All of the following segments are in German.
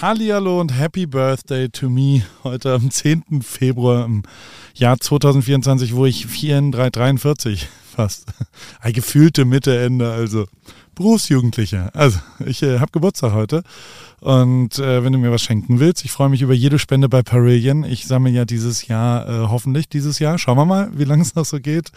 Hallihallo und Happy Birthday to me heute am 10. Februar im Jahr 2024, wo ich 43 fast, eine gefühlte Mitte, Ende, also Berufsjugendlicher. Also ich äh, habe Geburtstag heute und äh, wenn du mir was schenken willst, ich freue mich über jede Spende bei Parillion. Ich sammle ja dieses Jahr, äh, hoffentlich dieses Jahr, schauen wir mal, wie lange es noch so geht.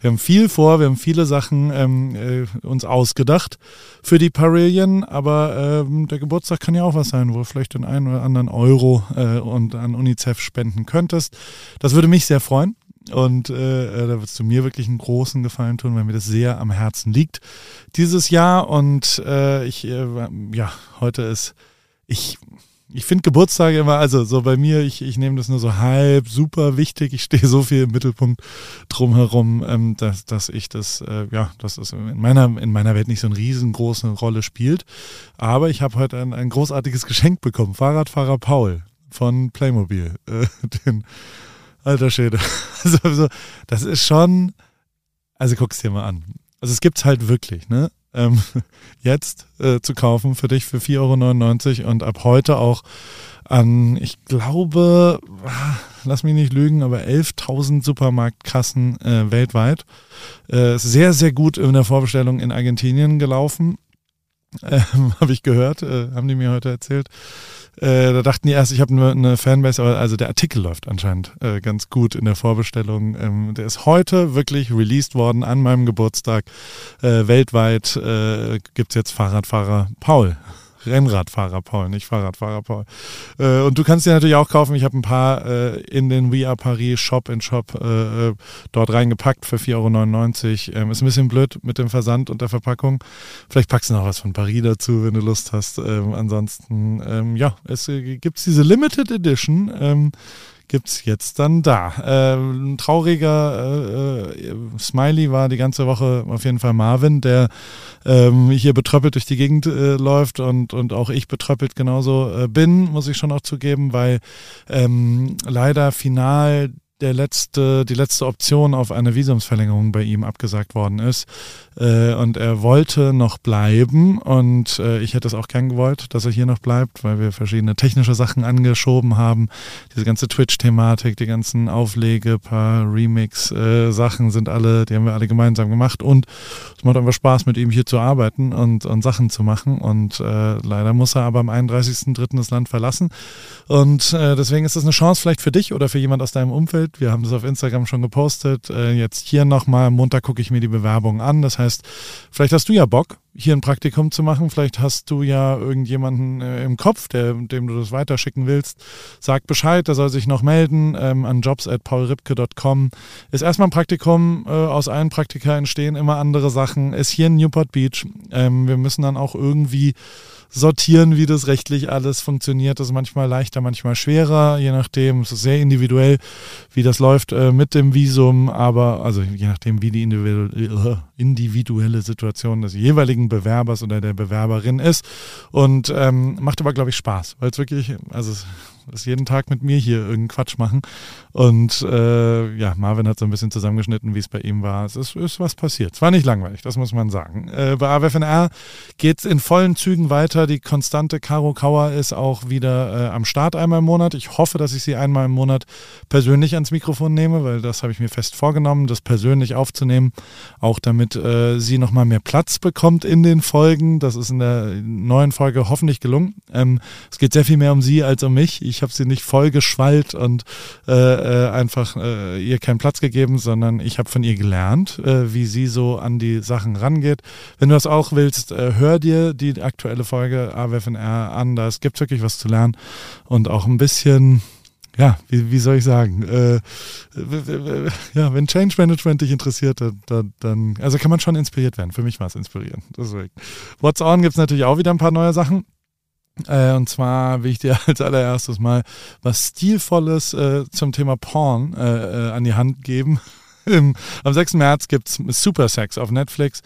Wir haben viel vor, wir haben viele Sachen ähm, äh, uns ausgedacht für die Parillion, aber ähm, der Geburtstag kann ja auch was sein, wo du vielleicht den einen oder anderen Euro äh, und an UNICEF spenden könntest. Das würde mich sehr freuen. Und äh, äh, da würdest du mir wirklich einen großen Gefallen tun, weil mir das sehr am Herzen liegt dieses Jahr. Und äh, ich, äh, ja, heute ist, ich, ich finde Geburtstage immer, also so bei mir, ich, ich nehme das nur so halb super wichtig. Ich stehe so viel im Mittelpunkt drumherum, ähm, dass, dass ich das, äh, ja, dass das in meiner, in meiner Welt nicht so eine riesengroße Rolle spielt. Aber ich habe heute ein, ein großartiges Geschenk bekommen. Fahrradfahrer Paul von Playmobil. Äh, den Alter Schäde. Also, das ist schon, also guck's dir mal an. Also es gibt's halt wirklich, ne? Ähm, jetzt äh, zu kaufen für dich für 4,99 Euro und ab heute auch an, ich glaube, ah, lass mich nicht lügen, aber 11.000 Supermarktkassen äh, weltweit. Äh, sehr, sehr gut in der Vorbestellung in Argentinien gelaufen. Ähm, habe ich gehört, äh, haben die mir heute erzählt. Äh, da dachten die erst, ich habe nur eine Fanbase, also der Artikel läuft anscheinend äh, ganz gut in der Vorbestellung. Ähm, der ist heute wirklich released worden an meinem Geburtstag. Äh, weltweit äh, gibt es jetzt Fahrradfahrer Paul. Rennradfahrer Paul, nicht Fahrradfahrer Paul. Äh, und du kannst dir natürlich auch kaufen. Ich habe ein paar äh, in den We Are Paris Shop in Shop äh, äh dort reingepackt für 4,99 Euro. Ähm, ist ein bisschen blöd mit dem Versand und der Verpackung. Vielleicht packst du noch was von Paris dazu, wenn du Lust hast. Ähm, ansonsten, ähm, ja, es äh, gibt diese Limited Edition ähm, gibt es jetzt dann da. Äh, ein trauriger äh, äh, Smiley war die ganze Woche auf jeden Fall Marvin, der ähm, hier betröppelt durch die Gegend läuft und, und auch ich betröppelt genauso bin, muss ich schon auch zugeben, weil ähm, leider final der letzte, die letzte Option auf eine Visumsverlängerung bei ihm abgesagt worden ist. Äh, und er wollte noch bleiben und äh, ich hätte es auch gern gewollt, dass er hier noch bleibt, weil wir verschiedene technische Sachen angeschoben haben. Diese ganze Twitch-Thematik, die ganzen Auflege, paar Remix-Sachen sind alle, die haben wir alle gemeinsam gemacht und es macht einfach Spaß, mit ihm hier zu arbeiten und, und Sachen zu machen und äh, leider muss er aber am 31.03. das Land verlassen und äh, deswegen ist das eine Chance vielleicht für dich oder für jemand aus deinem Umfeld. Wir haben das auf Instagram schon gepostet. Äh, jetzt hier nochmal, Montag gucke ich mir die Bewerbung an. Das heißt, vielleicht hast du ja Bock, hier ein Praktikum zu machen. Vielleicht hast du ja irgendjemanden äh, im Kopf, der, dem du das weiterschicken willst. Sag Bescheid, der soll sich noch melden ähm, an jobs.paulripke.com. Ist erstmal ein Praktikum, äh, aus allen Praktika entstehen immer andere Sachen. Ist hier in Newport Beach. Ähm, wir müssen dann auch irgendwie sortieren, wie das rechtlich alles funktioniert. Das ist manchmal leichter, manchmal schwerer, je nachdem. Es ist sehr individuell, wie das läuft äh, mit dem Visum, aber also je nachdem, wie die individuelle, individuelle Situation des jeweiligen Bewerbers oder der Bewerberin ist. Und ähm, macht aber, glaube ich, Spaß, weil es wirklich, also ist jeden Tag mit mir hier irgendeinen Quatsch machen. Und äh, ja, Marvin hat so ein bisschen zusammengeschnitten, wie es bei ihm war. Es ist, ist was passiert. Es war nicht langweilig, das muss man sagen. Äh, bei AWFNR geht es in vollen Zügen weiter. Die konstante Caro Kauer ist auch wieder äh, am Start einmal im Monat. Ich hoffe, dass ich sie einmal im Monat persönlich ans Mikrofon nehme, weil das habe ich mir fest vorgenommen, das persönlich aufzunehmen. Auch damit äh, sie nochmal mehr Platz bekommt in den Folgen. Das ist in der neuen Folge hoffentlich gelungen. Ähm, es geht sehr viel mehr um sie als um mich. Ich ich habe sie nicht voll geschwallt und äh, äh, einfach äh, ihr keinen Platz gegeben, sondern ich habe von ihr gelernt, äh, wie sie so an die Sachen rangeht. Wenn du das auch willst, äh, hör dir die aktuelle Folge AWFNR an. Da gibt wirklich was zu lernen und auch ein bisschen ja, wie, wie soll ich sagen? Äh, ja, wenn Change Management dich interessiert, dann, dann, also kann man schon inspiriert werden. Für mich war es inspirierend. Deswegen. What's On gibt es natürlich auch wieder ein paar neue Sachen. Äh, und zwar will ich dir als allererstes mal was Stilvolles äh, zum Thema Porn äh, äh, an die Hand geben. Am 6. März gibt's Super Sex auf Netflix.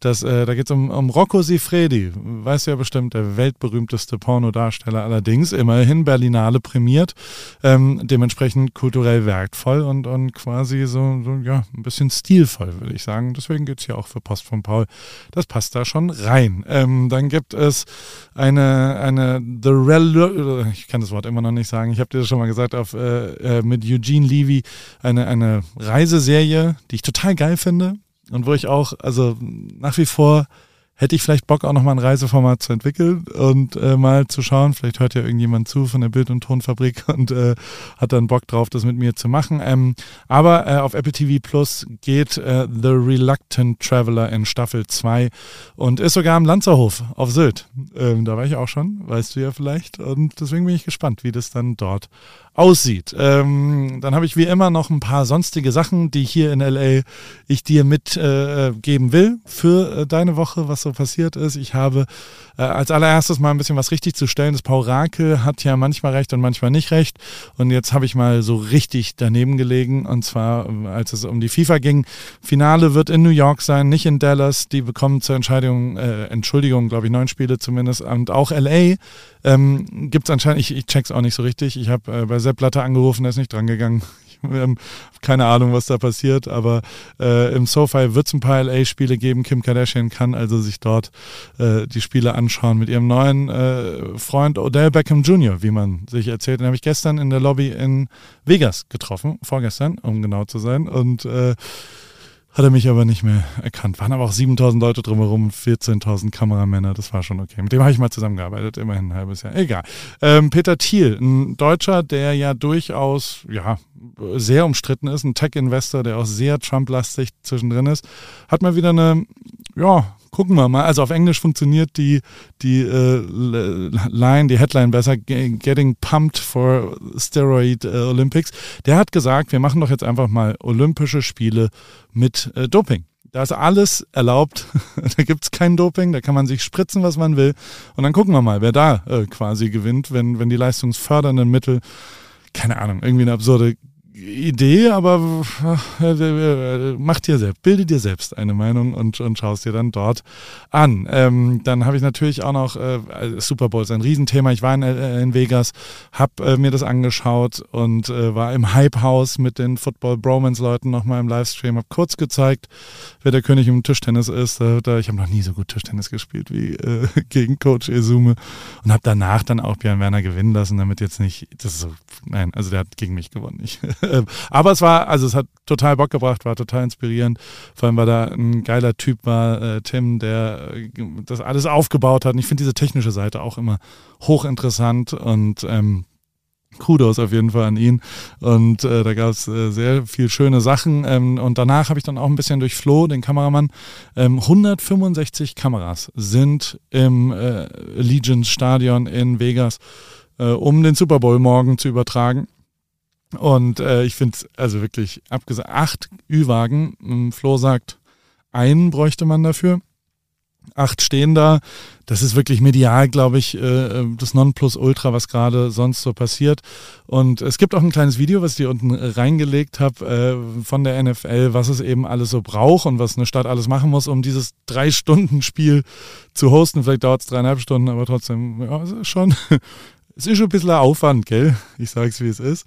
Das, äh, da geht's um, um Rocco Sifredi. Weißt du ja bestimmt, der weltberühmteste Pornodarsteller allerdings. Immerhin Berlinale prämiert. Ähm, dementsprechend kulturell wertvoll und, und quasi so, so, ja, ein bisschen stilvoll, würde ich sagen. Deswegen geht's hier auch für Post von Paul. Das passt da schon rein. Ähm, dann gibt es eine, eine The Rel ich kann das Wort immer noch nicht sagen. Ich habe dir das schon mal gesagt, auf, äh, äh mit Eugene Levy eine, eine Reiseserie, die ich total geil finde und wo ich auch, also nach wie vor hätte ich vielleicht Bock, auch nochmal ein Reiseformat zu entwickeln und äh, mal zu schauen. Vielleicht hört ja irgendjemand zu von der Bild- und Tonfabrik und äh, hat dann Bock drauf, das mit mir zu machen. Ähm, aber äh, auf Apple TV Plus geht äh, The Reluctant Traveler in Staffel 2 und ist sogar am Lanzerhof auf Sylt. Ähm, da war ich auch schon, weißt du ja vielleicht. Und deswegen bin ich gespannt, wie das dann dort aussieht. Ähm, dann habe ich wie immer noch ein paar sonstige Sachen, die hier in LA ich dir mitgeben äh, will für äh, deine Woche, was so passiert ist. Ich habe äh, als allererstes mal ein bisschen was richtig zu stellen. Das Paurakel hat ja manchmal recht und manchmal nicht recht. Und jetzt habe ich mal so richtig daneben gelegen. Und zwar, äh, als es um die FIFA ging. Finale wird in New York sein, nicht in Dallas. Die bekommen zur Entscheidung, äh, Entschuldigung, glaube ich, neun Spiele zumindest. Und auch LA ähm, gibt es anscheinend, ich, ich check's auch nicht so richtig. Ich habe äh, bei Sepp Blatter angerufen, der ist nicht drangegangen. Ähm, keine Ahnung, was da passiert, aber äh, im SoFi wird es ein paar LA-Spiele geben. Kim Kardashian kann also sich dort äh, die Spiele anschauen mit ihrem neuen äh, Freund Odell Beckham Jr., wie man sich erzählt. Den habe ich gestern in der Lobby in Vegas getroffen, vorgestern, um genau zu sein. Und hat er mich aber nicht mehr erkannt. Waren aber auch 7000 Leute drumherum, 14.000 Kameramänner, das war schon okay. Mit dem habe ich mal zusammengearbeitet, immerhin ein halbes Jahr. Egal. Ähm, Peter Thiel, ein Deutscher, der ja durchaus, ja, sehr umstritten ist, ein Tech-Investor, der auch sehr Trump-lastig zwischendrin ist, hat mal wieder eine, ja, gucken wir mal. Also auf Englisch funktioniert die, die äh, Line, die Headline besser, Getting Pumped for Steroid äh, Olympics. Der hat gesagt, wir machen doch jetzt einfach mal Olympische Spiele mit äh, Doping. Da ist alles erlaubt. da gibt es kein Doping, da kann man sich spritzen, was man will. Und dann gucken wir mal, wer da äh, quasi gewinnt, wenn, wenn die leistungsfördernden Mittel, keine Ahnung, irgendwie eine absurde Idee, aber äh, mach dir selbst, bilde dir selbst eine Meinung und, und schaust dir dann dort an. Ähm, dann habe ich natürlich auch noch äh, Super Bowl ist ein Riesenthema. Ich war in, äh, in Vegas, habe äh, mir das angeschaut und äh, war im Hype House mit den Football Bromance Leuten nochmal im Livestream. Habe kurz gezeigt, wer der König im Tischtennis ist. Da, ich habe noch nie so gut Tischtennis gespielt wie äh, gegen Coach Esume und habe danach dann auch Björn Werner gewinnen lassen, damit jetzt nicht, das ist so, nein, also der hat gegen mich gewonnen. Ich Ähm, aber es war, also es hat total Bock gebracht, war total inspirierend. Vor allem, weil da ein geiler Typ war, äh, Tim, der äh, das alles aufgebaut hat. Und ich finde diese technische Seite auch immer hochinteressant und ähm, Kudos auf jeden Fall an ihn. Und äh, da gab es äh, sehr viel schöne Sachen. Ähm, und danach habe ich dann auch ein bisschen durch Flo, den Kameramann, ähm, 165 Kameras sind im äh, Legions Stadion in Vegas, äh, um den Super Bowl morgen zu übertragen. Und äh, ich finde es also wirklich abgesagt, acht Ü-Wagen. Ähm, Flo sagt, einen bräuchte man dafür. Acht stehen da. Das ist wirklich medial, glaube ich, äh, das Nonplusultra, was gerade sonst so passiert. Und es gibt auch ein kleines Video, was ich hier unten reingelegt habe äh, von der NFL, was es eben alles so braucht und was eine Stadt alles machen muss, um dieses Drei-Stunden-Spiel zu hosten. Vielleicht dauert es dreieinhalb Stunden, aber trotzdem, ja, schon, es ist schon ein bisschen Aufwand, gell? Ich sage es, wie es ist.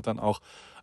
dann auch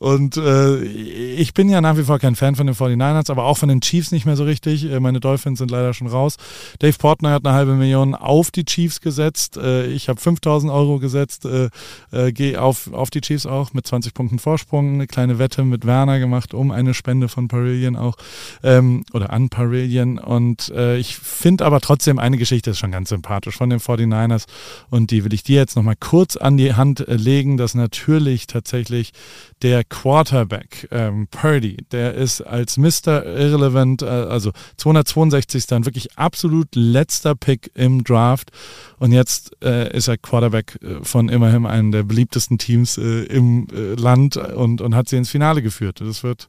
Und äh, ich bin ja nach wie vor kein Fan von den 49ers, aber auch von den Chiefs nicht mehr so richtig. Äh, meine Dolphins sind leider schon raus. Dave Portner hat eine halbe Million auf die Chiefs gesetzt. Äh, ich habe 5000 Euro gesetzt, äh, äh, gehe auf, auf die Chiefs auch mit 20 Punkten Vorsprung. Eine kleine Wette mit Werner gemacht um eine Spende von Parillion auch ähm, oder an Parillion. Und äh, ich finde aber trotzdem eine Geschichte ist schon ganz sympathisch von den 49ers und die will ich dir jetzt nochmal kurz an die Hand legen, dass natürlich tatsächlich der Quarterback ähm, Purdy, der ist als Mr. Irrelevant, äh, also 262. dann wirklich absolut letzter Pick im Draft und jetzt äh, ist er Quarterback äh, von immerhin einem der beliebtesten Teams äh, im äh, Land und, und hat sie ins Finale geführt. Das wird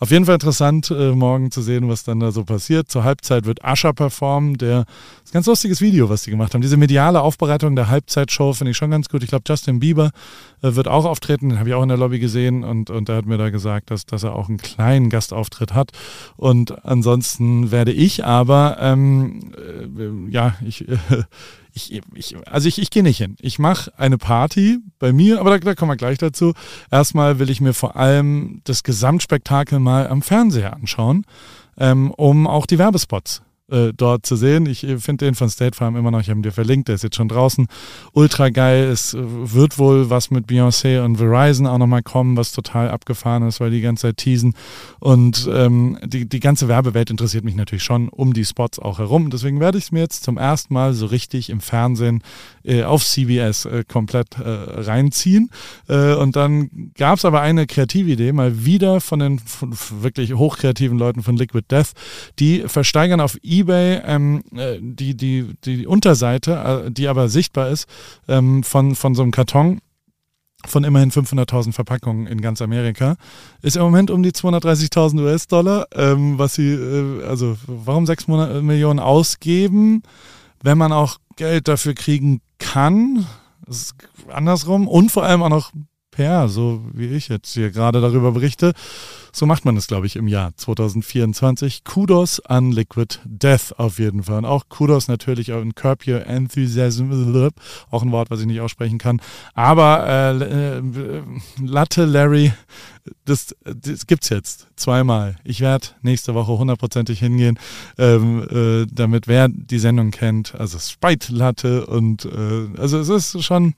auf jeden Fall interessant, äh, morgen zu sehen, was dann da so passiert. Zur Halbzeit wird Ascher performen, der ist ein ganz lustiges Video, was die gemacht haben. Diese mediale Aufbereitung der Halbzeitshow finde ich schon ganz gut. Ich glaube, Justin Bieber äh, wird auch auftreten, den habe ich auch in der Lobby gesehen und, und der hat mir da gesagt, dass, dass er auch einen kleinen Gastauftritt hat. Und ansonsten werde ich aber, ähm, äh, ja, ich, äh, ich, ich, also ich, ich gehe nicht hin. Ich mache eine Party bei mir, aber da, da kommen wir gleich dazu. Erstmal will ich mir vor allem das Gesamtspektakel mal am Fernseher anschauen, ähm, um auch die Werbespots äh, dort zu sehen. Ich äh, finde den von State Farm immer noch, ich habe ihn dir verlinkt, der ist jetzt schon draußen. Ultra geil. Es äh, wird wohl was mit Beyoncé und Verizon auch nochmal kommen, was total abgefahren ist, weil die ganze Zeit teasen. Und ähm, die, die ganze Werbewelt interessiert mich natürlich schon um die Spots auch herum. Deswegen werde ich es mir jetzt zum ersten Mal so richtig im Fernsehen äh, auf CBS äh, komplett äh, reinziehen. Äh, und dann gab es aber eine kreative Idee, mal wieder von den von wirklich hochkreativen Leuten von Liquid Death. Die versteigern auf eBay ähm, äh, die, die, die Unterseite, die aber sichtbar ist, ähm, von, von so einem Karton von immerhin 500.000 Verpackungen in ganz Amerika, ist im Moment um die 230.000 US-Dollar, ähm, was sie, äh, also warum 6 Millionen ausgeben, wenn man auch Geld dafür kriegen kann, andersrum und vor allem auch noch PR, so wie ich jetzt hier gerade darüber berichte. So macht man es, glaube ich, im Jahr 2024. Kudos an Liquid Death auf jeden Fall. Und auch Kudos natürlich an Curb Your Enthusiasm, auch ein Wort, was ich nicht aussprechen kann. Aber äh, äh, Latte Larry, das, das gibt's jetzt zweimal. Ich werde nächste Woche hundertprozentig hingehen, ähm, äh, damit wer die Sendung kennt, also Spite Latte und äh, also es ist schon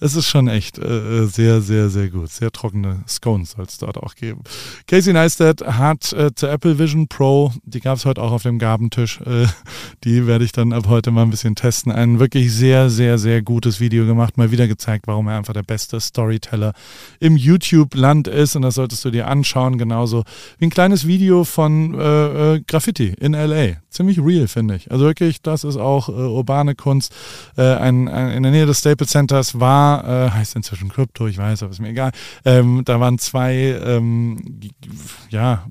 es ist schon echt äh, äh, sehr, sehr, sehr gut. Sehr trockene Scones soll es dort auch geben. Casey Neistat hat äh, zur Apple Vision Pro, die gab es heute auch auf dem Gabentisch, äh, die werde ich dann ab heute mal ein bisschen testen. Ein wirklich sehr, sehr, sehr gutes Video gemacht, mal wieder gezeigt, warum er einfach der beste Storyteller im YouTube-Land ist. Und das solltest du dir anschauen, genauso wie ein kleines Video von äh, äh Graffiti in LA. Ziemlich real, finde ich. Also wirklich, das ist auch äh, urbane Kunst. Äh, ein, ein, in der Nähe des Staples Centers war äh, heißt inzwischen Krypto, ich weiß, aber ist mir egal. Ähm, da waren zwei ähm, ja,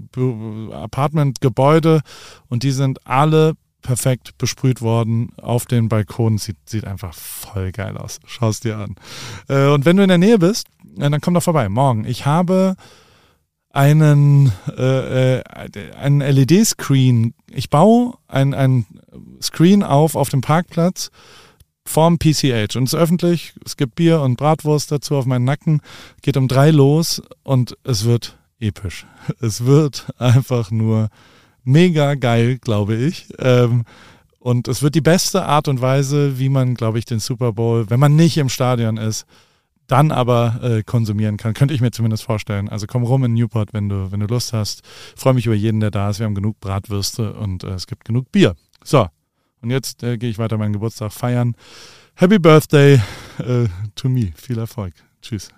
Apartmentgebäude und die sind alle perfekt besprüht worden auf den Balkonen. Sieht, sieht einfach voll geil aus. Schau es dir an. Äh, und wenn du in der Nähe bist, äh, dann komm doch vorbei. Morgen. Ich habe einen, äh, äh einen LED-Screen. Ich baue ein, ein Screen auf auf dem Parkplatz vorm PCH. Und es ist öffentlich, es gibt Bier und Bratwurst dazu auf meinen Nacken. Geht um drei los und es wird episch. Es wird einfach nur mega geil, glaube ich. Ähm, und es wird die beste Art und Weise, wie man, glaube ich, den Super Bowl, wenn man nicht im Stadion ist, dann aber äh, konsumieren kann. Könnte ich mir zumindest vorstellen. Also komm rum in Newport, wenn du, wenn du Lust hast. Freue mich über jeden, der da ist. Wir haben genug Bratwürste und äh, es gibt genug Bier. So, und jetzt äh, gehe ich weiter meinen Geburtstag feiern. Happy Birthday äh, to me. Viel Erfolg. Tschüss.